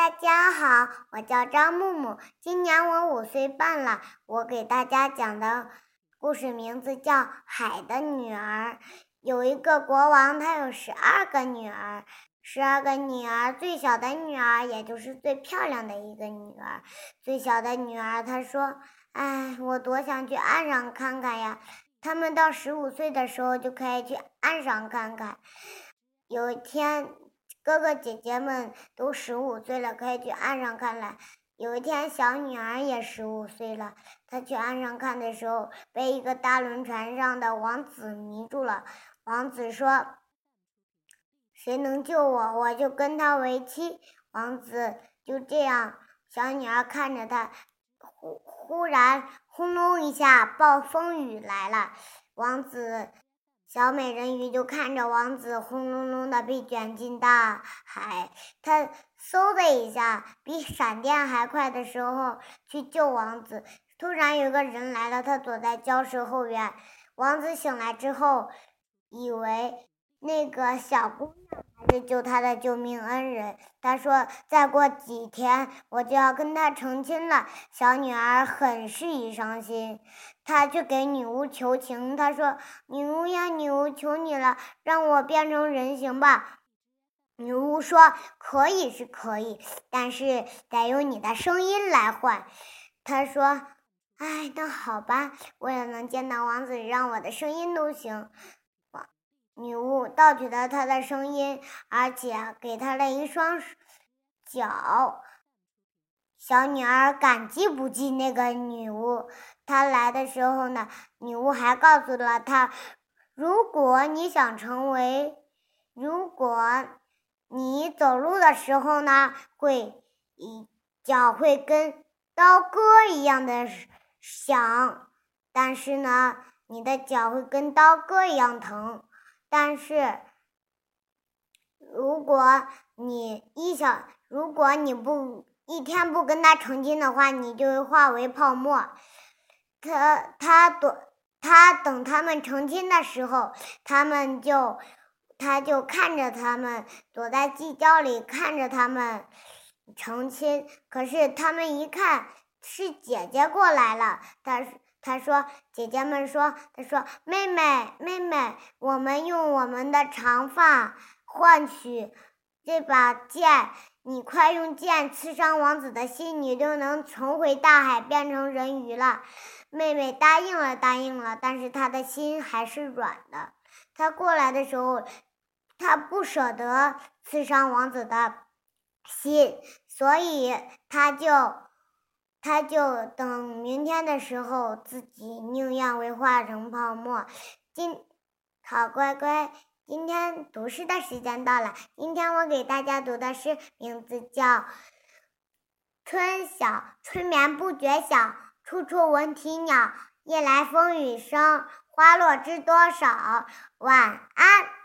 大家好，我叫张木木，今年我五岁半了。我给大家讲的故事名字叫《海的女儿》。有一个国王，他有十二个女儿，十二个女儿，最小的女儿也就是最漂亮的一个女儿。最小的女儿她说：“哎，我多想去岸上看看呀！”他们到十五岁的时候就可以去岸上看看。有一天。哥哥姐姐们都十五岁了，可以去岸上看了。有一天，小女儿也十五岁了，她去岸上看的时候，被一个大轮船上的王子迷住了。王子说：“谁能救我，我就跟他为妻。”王子就这样，小女儿看着他。忽忽然，轰隆一下，暴风雨来了。王子。小美人鱼就看着王子轰隆隆的被卷进大海，她嗖的一下，比闪电还快的时候去救王子。突然有个人来了，他躲在礁石后边。王子醒来之后，以为那个小姑娘。是救他的救命恩人。他说：“再过几天我就要跟他成亲了。”小女儿很是一伤心，她去给女巫求情。她说：“女巫呀，女巫，求你了，让我变成人形吧。”女巫说：“可以是可以，但是得用你的声音来换。”她说：“哎，那好吧，为了能见到王子，让我的声音都行。”女巫盗取了他的声音，而且给他了一双脚。小女儿感激不尽那个女巫。她来的时候呢，女巫还告诉了她：如果你想成为，如果你走路的时候呢，会脚会跟刀割一样的响，但是呢，你的脚会跟刀割一样疼。但是，如果你一小，如果你不一天不跟他成亲的话，你就会化为泡沫。他他躲，他等他们成亲的时候，他们就他就看着他们躲在犄角里看着他们成亲。可是他们一看是姐姐过来了，她她说：“姐姐们说，她说妹妹妹妹，我们用我们的长发换取这把剑，你快用剑刺伤王子的心，你就能重回大海，变成人鱼了。”妹妹答应了，答应了，但是她的心还是软的。她过来的时候，她不舍得刺伤王子的心，所以她就。他就等明天的时候，自己宁愿为化成泡沫。今好乖乖，今天读诗的时间到了。今天我给大家读的诗名字叫《春晓》。春眠不觉晓，处处闻啼鸟。夜来风雨声，花落知多少。晚安。